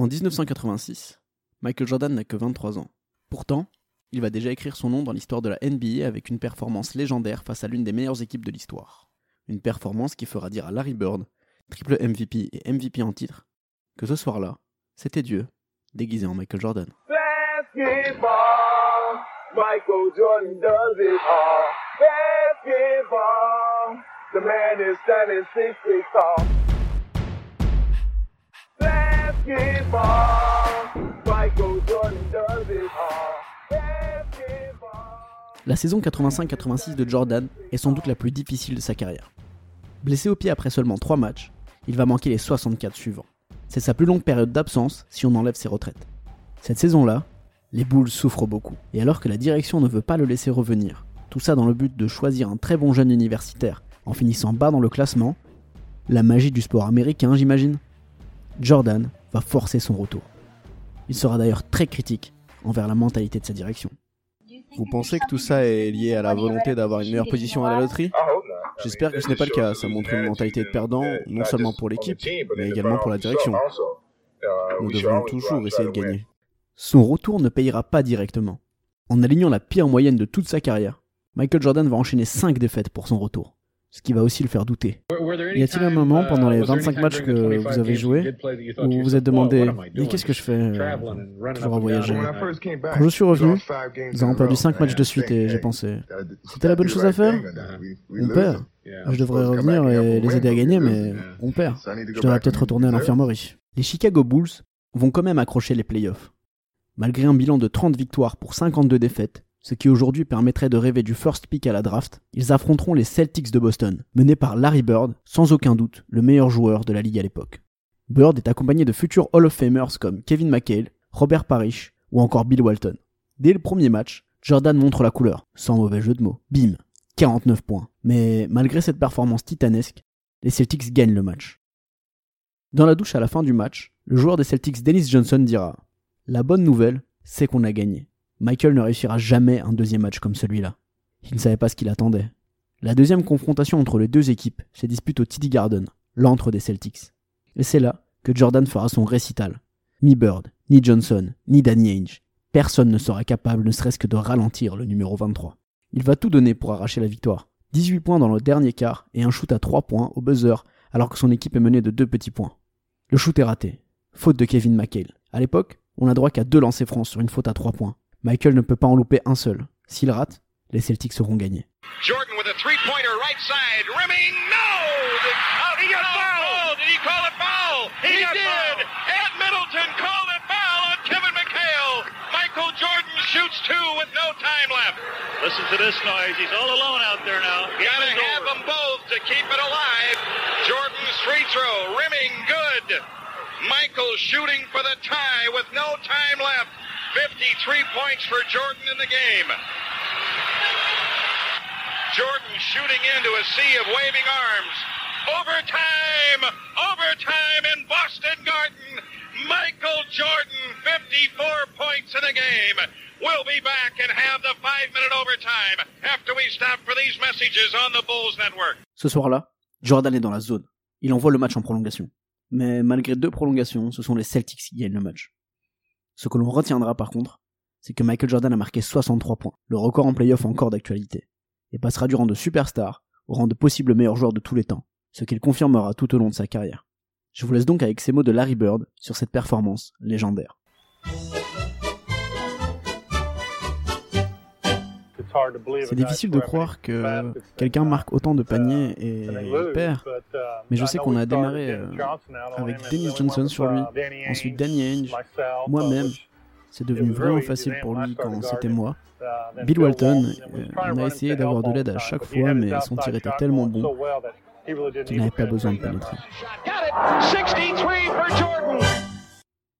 En 1986, Michael Jordan n'a que 23 ans. Pourtant, il va déjà écrire son nom dans l'histoire de la NBA avec une performance légendaire face à l'une des meilleures équipes de l'histoire. Une performance qui fera dire à Larry Bird, triple MVP et MVP en titre, que ce soir-là, c'était Dieu, déguisé en Michael Jordan. La saison 85-86 de Jordan est sans doute la plus difficile de sa carrière. Blessé au pied après seulement 3 matchs, il va manquer les 64 suivants. C'est sa plus longue période d'absence si on enlève ses retraites. Cette saison-là, les Bulls souffrent beaucoup. Et alors que la direction ne veut pas le laisser revenir, tout ça dans le but de choisir un très bon jeune universitaire en finissant bas dans le classement, la magie du sport américain j'imagine, Jordan va forcer son retour. Il sera d'ailleurs très critique envers la mentalité de sa direction. Vous pensez que tout ça est lié à la volonté d'avoir une meilleure position à la loterie? J'espère que ce n'est pas le cas. Ça montre une mentalité de perdant, non seulement pour l'équipe, mais également pour la direction. Nous devons toujours essayer de gagner. Son retour ne payera pas directement. En alignant la pire moyenne de toute sa carrière, Michael Jordan va enchaîner 5 défaites pour son retour, ce qui va aussi le faire douter. Y a-t-il un moment pendant les 25 matchs que vous avez joué Où vous vous êtes demandé Mais qu'est-ce que je fais euh, toujours à voyager. Quand je suis revenu, nous avons perdu 5 matchs de suite et j'ai pensé C'était la bonne chose à faire. On perd. Je devrais revenir et les aider à gagner, mais on perd. Je devrais peut-être retourner à l'infirmerie. Les Chicago Bulls vont quand même accrocher les playoffs. Malgré un bilan de 30 victoires pour 52 défaites, ce qui aujourd'hui permettrait de rêver du first pick à la draft, ils affronteront les Celtics de Boston, menés par Larry Bird, sans aucun doute le meilleur joueur de la ligue à l'époque. Bird est accompagné de futurs Hall of Famers comme Kevin McHale, Robert Parrish ou encore Bill Walton. Dès le premier match, Jordan montre la couleur, sans mauvais jeu de mots. Bim 49 points. Mais malgré cette performance titanesque, les Celtics gagnent le match. Dans la douche à la fin du match, le joueur des Celtics Dennis Johnson dira La bonne nouvelle, c'est qu'on a gagné. Michael ne réussira jamais un deuxième match comme celui-là. Il ne savait pas ce qu'il attendait. La deuxième confrontation entre les deux équipes se dispute au TD Garden, l'antre des Celtics. Et c'est là que Jordan fera son récital. Ni Bird, ni Johnson, ni Danny Ainge. Personne ne sera capable ne serait-ce que de ralentir le numéro 23. Il va tout donner pour arracher la victoire. 18 points dans le dernier quart et un shoot à 3 points au buzzer alors que son équipe est menée de deux petits points. Le shoot est raté. Faute de Kevin McHale. À l'époque, on n'a droit qu'à deux lancers francs sur une faute à 3 points. Michael ne peut pas en louper un seul. S'il rate, les Celtics seront gagnés. Jordan with a three-pointer right side, rimming, no! Out, he got foul! Did he call it foul? He, did! Ed Middleton called it foul on Kevin McHale. Michael Jordan shoots two with no time left. Listen to this noise. He's all alone out there now. Gotta have them both to keep it alive. Jordan's free throw, rimming good. Michael shooting for the tie with no time left. 53 points for Jordan in the game. Jordan shooting into a sea of waving arms. Overtime! Overtime in Boston Garden! Michael Jordan, 54 points in the game. We'll be back and have the five-minute overtime after we stop for these messages on the Bulls Network. Ce soir-là, Jordan est dans la zone. Il envoie le match en prolongation. Mais malgré deux prolongations, ce sont les Celtics qui gagnent le match. Ce que l'on retiendra par contre, c'est que Michael Jordan a marqué 63 points, le record en playoff encore d'actualité, et passera du rang de superstar au rang de possible meilleur joueur de tous les temps, ce qu'il confirmera tout au long de sa carrière. Je vous laisse donc avec ces mots de Larry Bird sur cette performance légendaire. C'est difficile de croire que quelqu'un marque autant de paniers et perd, mais je sais qu'on a démarré euh, avec Dennis Johnson sur lui, ensuite Danny Ainge, moi-même. C'est devenu vraiment facile pour lui quand c'était moi. Bill Walton, euh, on a essayé d'avoir de l'aide à chaque fois, mais son tir était tellement bon qu'il n'avait pas besoin de pénétrer.